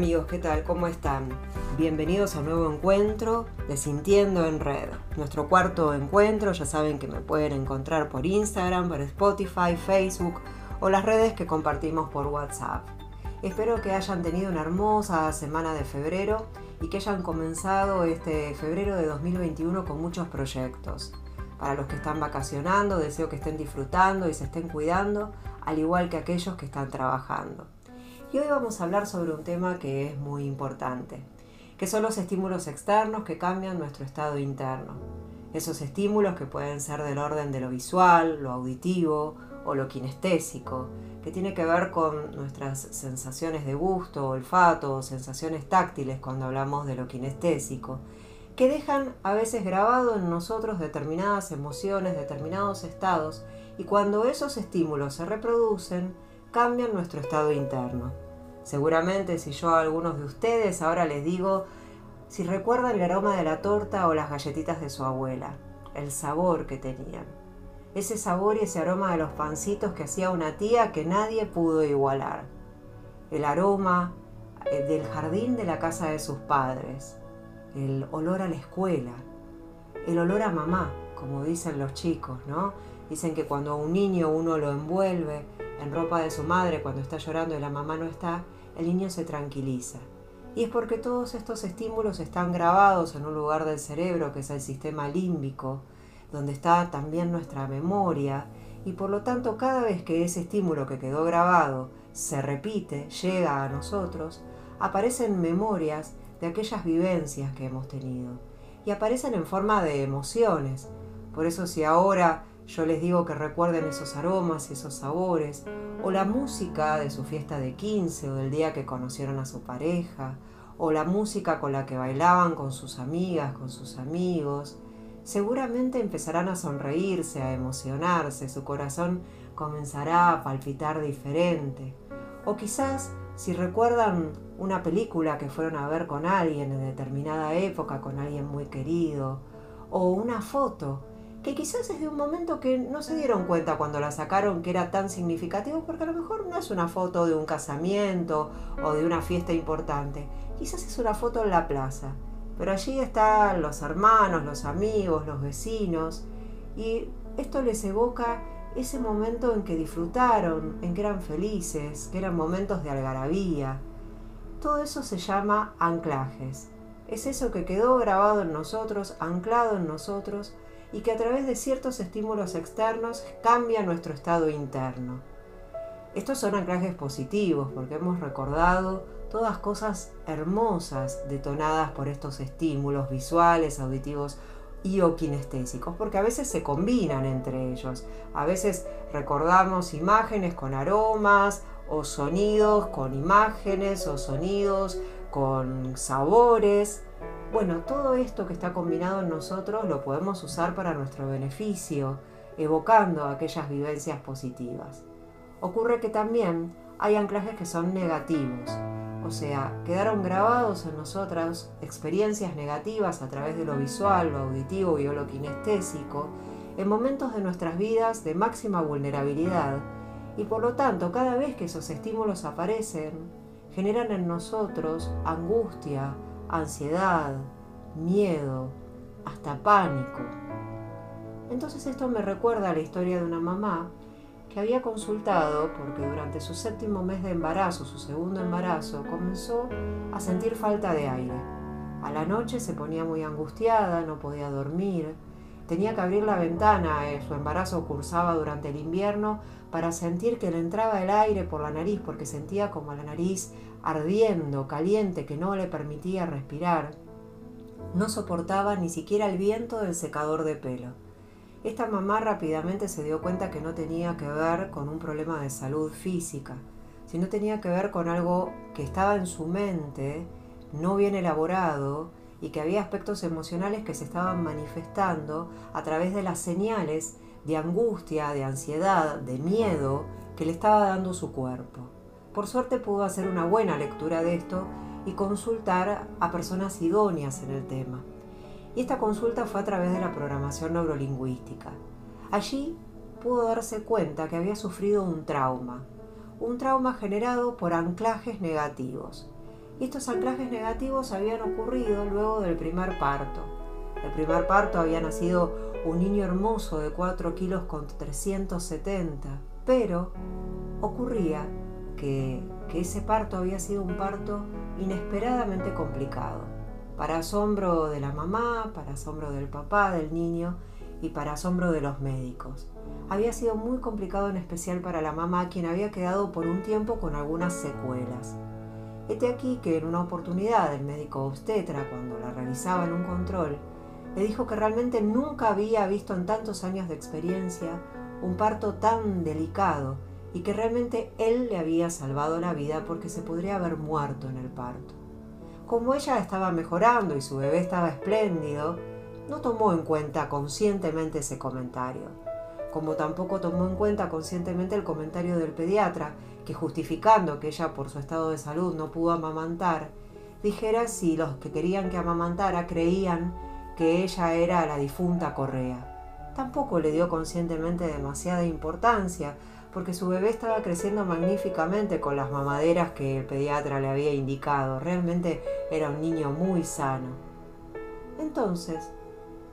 Amigos, ¿qué tal? ¿Cómo están? Bienvenidos a un nuevo encuentro de Sintiendo en Red. Nuestro cuarto encuentro, ya saben que me pueden encontrar por Instagram, por Spotify, Facebook o las redes que compartimos por WhatsApp. Espero que hayan tenido una hermosa semana de febrero y que hayan comenzado este febrero de 2021 con muchos proyectos. Para los que están vacacionando, deseo que estén disfrutando y se estén cuidando, al igual que aquellos que están trabajando. Y hoy vamos a hablar sobre un tema que es muy importante, que son los estímulos externos que cambian nuestro estado interno. Esos estímulos que pueden ser del orden de lo visual, lo auditivo o lo kinestésico, que tiene que ver con nuestras sensaciones de gusto, olfato o sensaciones táctiles cuando hablamos de lo kinestésico, que dejan a veces grabado en nosotros determinadas emociones, determinados estados, y cuando esos estímulos se reproducen, cambian nuestro estado interno. Seguramente si yo a algunos de ustedes ahora les digo si recuerdan el aroma de la torta o las galletitas de su abuela, el sabor que tenían. Ese sabor y ese aroma de los pancitos que hacía una tía que nadie pudo igualar. El aroma eh, del jardín de la casa de sus padres. El olor a la escuela. El olor a mamá, como dicen los chicos, ¿no? Dicen que cuando a un niño uno lo envuelve en ropa de su madre cuando está llorando y la mamá no está, el niño se tranquiliza. Y es porque todos estos estímulos están grabados en un lugar del cerebro que es el sistema límbico, donde está también nuestra memoria, y por lo tanto cada vez que ese estímulo que quedó grabado se repite, llega a nosotros, aparecen memorias de aquellas vivencias que hemos tenido. Y aparecen en forma de emociones. Por eso si ahora yo les digo que recuerden esos aromas y esos sabores, o la música de su fiesta de 15 o del día que conocieron a su pareja, o la música con la que bailaban con sus amigas, con sus amigos, seguramente empezarán a sonreírse, a emocionarse, su corazón comenzará a palpitar diferente. O quizás, si recuerdan una película que fueron a ver con alguien en determinada época, con alguien muy querido, o una foto que quizás es de un momento que no se dieron cuenta cuando la sacaron que era tan significativo, porque a lo mejor no es una foto de un casamiento o de una fiesta importante, quizás es una foto en la plaza, pero allí están los hermanos, los amigos, los vecinos, y esto les evoca ese momento en que disfrutaron, en que eran felices, que eran momentos de algarabía. Todo eso se llama anclajes. Es eso que quedó grabado en nosotros, anclado en nosotros, y que a través de ciertos estímulos externos cambia nuestro estado interno. Estos son anclajes positivos porque hemos recordado todas cosas hermosas detonadas por estos estímulos visuales, auditivos y o kinestésicos, porque a veces se combinan entre ellos. A veces recordamos imágenes con aromas o sonidos con imágenes o sonidos con sabores. Bueno, todo esto que está combinado en nosotros lo podemos usar para nuestro beneficio, evocando aquellas vivencias positivas. Ocurre que también hay anclajes que son negativos, o sea, quedaron grabados en nosotras experiencias negativas a través de lo visual, lo auditivo y lo kinestésico, en momentos de nuestras vidas de máxima vulnerabilidad, y por lo tanto cada vez que esos estímulos aparecen, generan en nosotros angustia, ansiedad, miedo, hasta pánico. Entonces esto me recuerda a la historia de una mamá que había consultado porque durante su séptimo mes de embarazo, su segundo embarazo, comenzó a sentir falta de aire. A la noche se ponía muy angustiada, no podía dormir, tenía que abrir la ventana, eh, su embarazo cursaba durante el invierno, para sentir que le entraba el aire por la nariz, porque sentía como la nariz ardiendo, caliente, que no le permitía respirar. No soportaba ni siquiera el viento del secador de pelo. Esta mamá rápidamente se dio cuenta que no tenía que ver con un problema de salud física, sino tenía que ver con algo que estaba en su mente, no bien elaborado, y que había aspectos emocionales que se estaban manifestando a través de las señales de angustia, de ansiedad, de miedo que le estaba dando su cuerpo. Por suerte pudo hacer una buena lectura de esto y consultar a personas idóneas en el tema. Y esta consulta fue a través de la programación neurolingüística. Allí pudo darse cuenta que había sufrido un trauma, un trauma generado por anclajes negativos. Y estos anclajes negativos habían ocurrido luego del primer parto. El primer parto había nacido un niño hermoso de 4 kilos con 370, pero ocurría que, ese parto había sido un parto inesperadamente complicado, para asombro de la mamá, para asombro del papá, del niño y para asombro de los médicos. Había sido muy complicado en especial para la mamá, quien había quedado por un tiempo con algunas secuelas. Este aquí que en una oportunidad el médico obstetra, cuando la realizaba en un control, le dijo que realmente nunca había visto en tantos años de experiencia un parto tan delicado y que realmente él le había salvado la vida porque se podría haber muerto en el parto. Como ella estaba mejorando y su bebé estaba espléndido, no tomó en cuenta conscientemente ese comentario, como tampoco tomó en cuenta conscientemente el comentario del pediatra, que justificando que ella por su estado de salud no pudo amamantar, dijera si los que querían que amamantara creían que ella era la difunta Correa. Tampoco le dio conscientemente demasiada importancia, porque su bebé estaba creciendo magníficamente con las mamaderas que el pediatra le había indicado. Realmente era un niño muy sano. Entonces,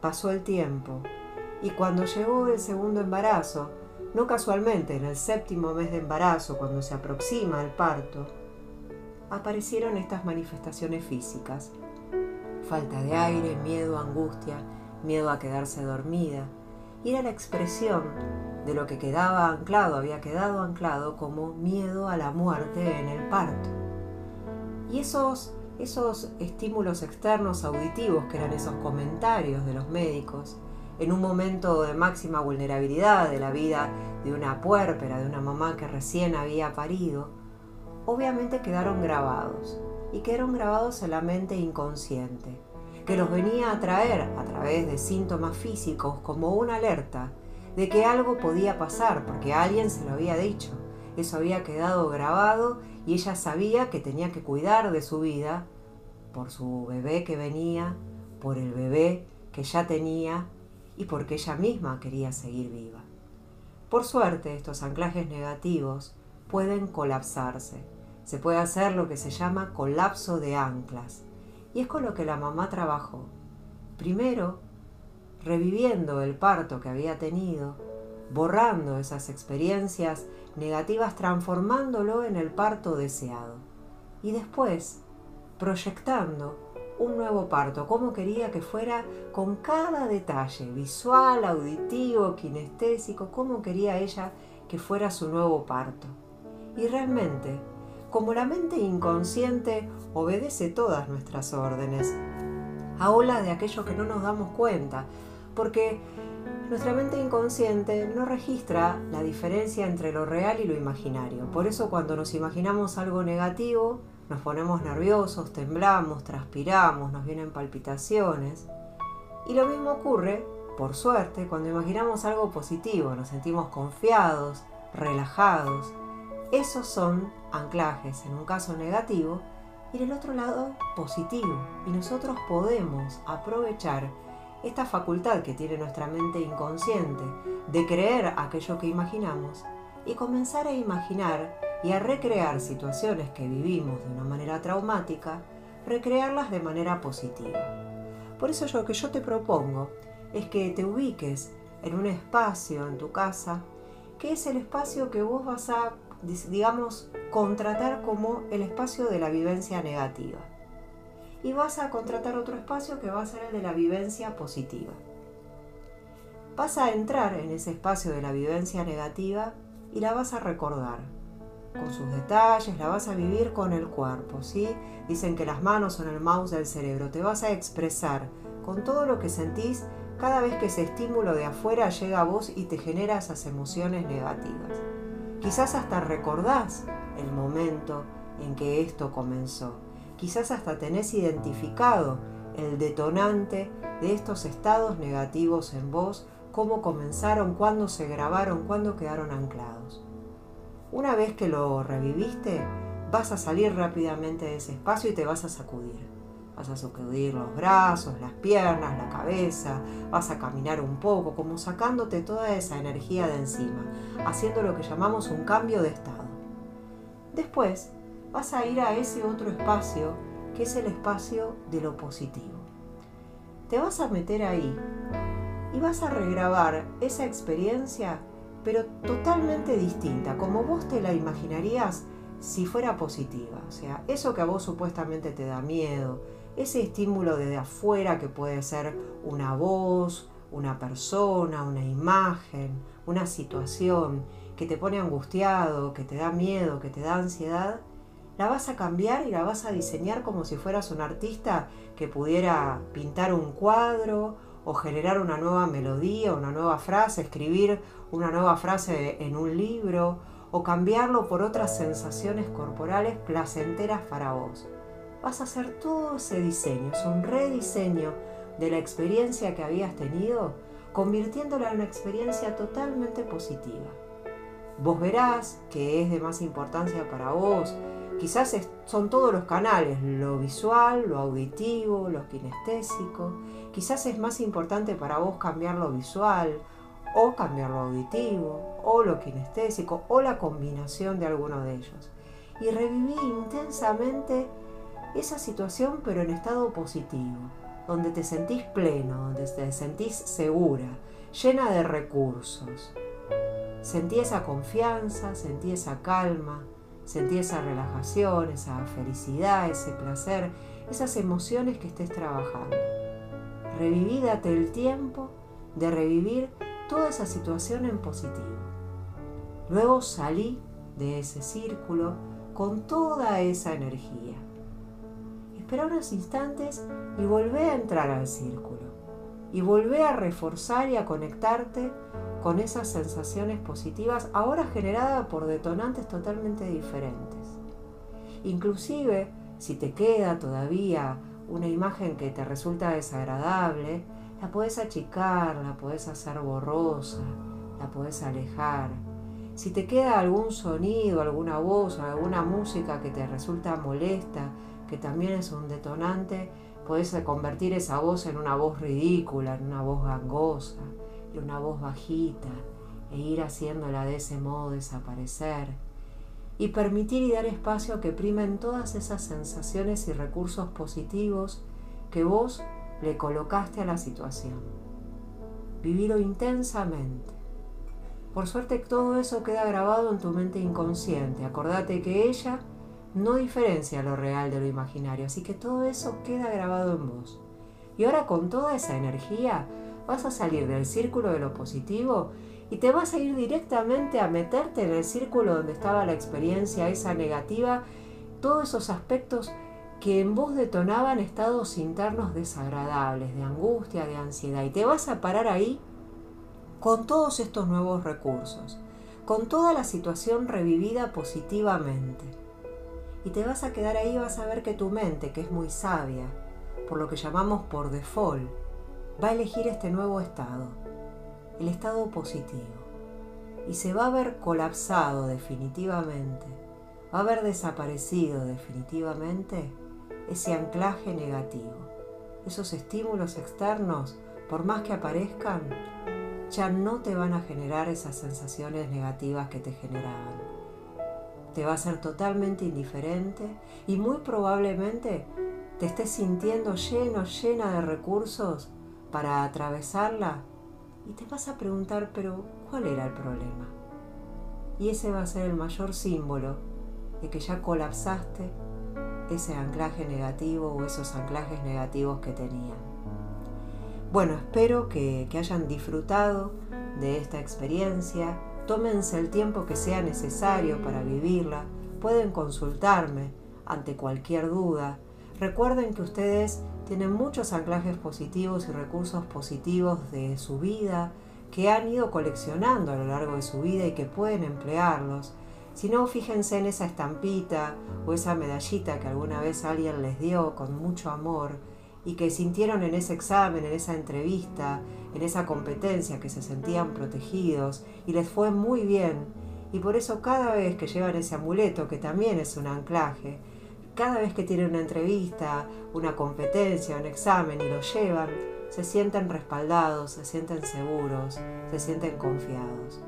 pasó el tiempo y cuando llegó el segundo embarazo, no casualmente en el séptimo mes de embarazo, cuando se aproxima el parto, aparecieron estas manifestaciones físicas. Falta de aire, miedo, angustia, miedo a quedarse dormida. Y era la expresión de lo que quedaba anclado, había quedado anclado como miedo a la muerte en el parto. Y esos esos estímulos externos auditivos, que eran esos comentarios de los médicos, en un momento de máxima vulnerabilidad de la vida de una puérpera, de una mamá que recién había parido, obviamente quedaron grabados y quedaron grabados en la mente inconsciente, que los venía a traer a través de síntomas físicos como una alerta de que algo podía pasar porque alguien se lo había dicho. Eso había quedado grabado y ella sabía que tenía que cuidar de su vida por su bebé que venía, por el bebé que ya tenía y porque ella misma quería seguir viva. Por suerte, estos anclajes negativos pueden colapsarse. Se puede hacer lo que se llama colapso de anclas. Y es con lo que la mamá trabajó. Primero, reviviendo el parto que había tenido, borrando esas experiencias negativas, transformándolo en el parto deseado. Y después, proyectando un nuevo parto, cómo quería que fuera con cada detalle, visual, auditivo, kinestésico, cómo quería ella que fuera su nuevo parto. Y realmente, como la mente inconsciente obedece todas nuestras órdenes, a ola de aquello que no nos damos cuenta, porque nuestra mente inconsciente no registra la diferencia entre lo real y lo imaginario. Por eso cuando nos imaginamos algo negativo, nos ponemos nerviosos, temblamos, transpiramos, nos vienen palpitaciones. Y lo mismo ocurre, por suerte, cuando imaginamos algo positivo, nos sentimos confiados, relajados. Esos son anclajes en un caso negativo y en el otro lado positivo. Y nosotros podemos aprovechar esta facultad que tiene nuestra mente inconsciente de creer aquello que imaginamos y comenzar a imaginar y a recrear situaciones que vivimos de una manera traumática, recrearlas de manera positiva. Por eso lo que yo te propongo es que te ubiques en un espacio en tu casa, que es el espacio que vos vas a, digamos, contratar como el espacio de la vivencia negativa. Y vas a contratar otro espacio que va a ser el de la vivencia positiva. Vas a entrar en ese espacio de la vivencia negativa y la vas a recordar con sus detalles, la vas a vivir con el cuerpo, ¿sí? Dicen que las manos son el mouse del cerebro, te vas a expresar con todo lo que sentís cada vez que ese estímulo de afuera llega a vos y te genera esas emociones negativas. Quizás hasta recordás el momento en que esto comenzó. Quizás hasta tenés identificado el detonante de estos estados negativos en vos, cómo comenzaron, cuándo se grabaron, cuándo quedaron anclados. Una vez que lo reviviste, vas a salir rápidamente de ese espacio y te vas a sacudir. Vas a sacudir los brazos, las piernas, la cabeza, vas a caminar un poco, como sacándote toda esa energía de encima, haciendo lo que llamamos un cambio de estado. Después, vas a ir a ese otro espacio que es el espacio de lo positivo. Te vas a meter ahí y vas a regrabar esa experiencia, pero totalmente distinta, como vos te la imaginarías si fuera positiva. O sea, eso que a vos supuestamente te da miedo, ese estímulo desde afuera que puede ser una voz, una persona, una imagen, una situación que te pone angustiado, que te da miedo, que te da ansiedad, la vas a cambiar y la vas a diseñar como si fueras un artista que pudiera pintar un cuadro o generar una nueva melodía, una nueva frase, escribir una nueva frase en un libro o cambiarlo por otras sensaciones corporales placenteras para vos. Vas a hacer todo ese diseño, es un rediseño de la experiencia que habías tenido, convirtiéndola en una experiencia totalmente positiva. Vos verás que es de más importancia para vos Quizás son todos los canales, lo visual, lo auditivo, lo kinestésico. Quizás es más importante para vos cambiar lo visual o cambiar lo auditivo o lo kinestésico o la combinación de alguno de ellos. Y reviví intensamente esa situación pero en estado positivo, donde te sentís pleno, donde te sentís segura, llena de recursos. Sentí esa confianza, sentí esa calma, Sentí esa relajación, esa felicidad, ese placer, esas emociones que estés trabajando. Reviví, el tiempo de revivir toda esa situación en positivo. Luego salí de ese círculo con toda esa energía. Espera unos instantes y volvé a entrar al círculo. Y volvé a reforzar y a conectarte con esas sensaciones positivas, ahora generadas por detonantes totalmente diferentes. Inclusive, si te queda todavía una imagen que te resulta desagradable, la puedes achicar, la puedes hacer borrosa, la puedes alejar. Si te queda algún sonido, alguna voz alguna música que te resulta molesta, que también es un detonante, puedes convertir esa voz en una voz ridícula, en una voz gangosa una voz bajita e ir haciéndola de ese modo desaparecer y permitir y dar espacio a que primen todas esas sensaciones y recursos positivos que vos le colocaste a la situación. Vivirlo intensamente. Por suerte todo eso queda grabado en tu mente inconsciente. Acordate que ella no diferencia lo real de lo imaginario, así que todo eso queda grabado en vos. Y ahora con toda esa energía vas a salir del círculo de lo positivo y te vas a ir directamente a meterte en el círculo donde estaba la experiencia esa negativa, todos esos aspectos que en vos detonaban estados internos desagradables, de angustia, de ansiedad, y te vas a parar ahí con todos estos nuevos recursos, con toda la situación revivida positivamente. Y te vas a quedar ahí vas a ver que tu mente, que es muy sabia, por lo que llamamos por default, va a elegir este nuevo estado, el estado positivo, y se va a ver colapsado definitivamente, va a haber desaparecido definitivamente ese anclaje negativo. Esos estímulos externos, por más que aparezcan, ya no te van a generar esas sensaciones negativas que te generaban. Te va a ser totalmente indiferente y muy probablemente te estés sintiendo lleno, llena de recursos para atravesarla y te vas a preguntar, pero ¿cuál era el problema? Y ese va a ser el mayor símbolo de que ya colapsaste ese anclaje negativo o esos anclajes negativos que tenían. Bueno, espero que, que hayan disfrutado de esta experiencia. Tómense el tiempo que sea necesario para vivirla. Pueden consultarme ante cualquier duda. Recuerden que ustedes tienen muchos anclajes positivos y recursos positivos de su vida que han ido coleccionando a lo largo de su vida y que pueden emplearlos. Si no, fíjense en esa estampita o esa medallita que alguna vez alguien les dio con mucho amor y que sintieron en ese examen, en esa entrevista, en esa competencia, que se sentían protegidos y les fue muy bien. Y por eso cada vez que llevan ese amuleto, que también es un anclaje, cada vez que tienen una entrevista, una competencia, un examen y lo llevan, se sienten respaldados, se sienten seguros, se sienten confiados.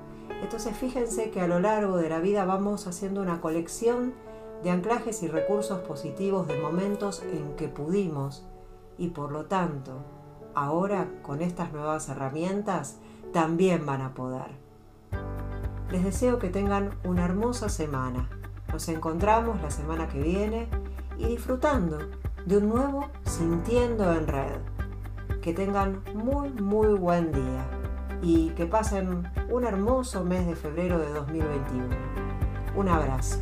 Entonces fíjense que a lo largo de la vida vamos haciendo una colección de anclajes y recursos positivos de momentos en que pudimos y por lo tanto, ahora con estas nuevas herramientas también van a poder. Les deseo que tengan una hermosa semana. Nos encontramos la semana que viene y disfrutando de un nuevo Sintiendo en Red. Que tengan muy, muy buen día y que pasen un hermoso mes de febrero de 2021. Un abrazo.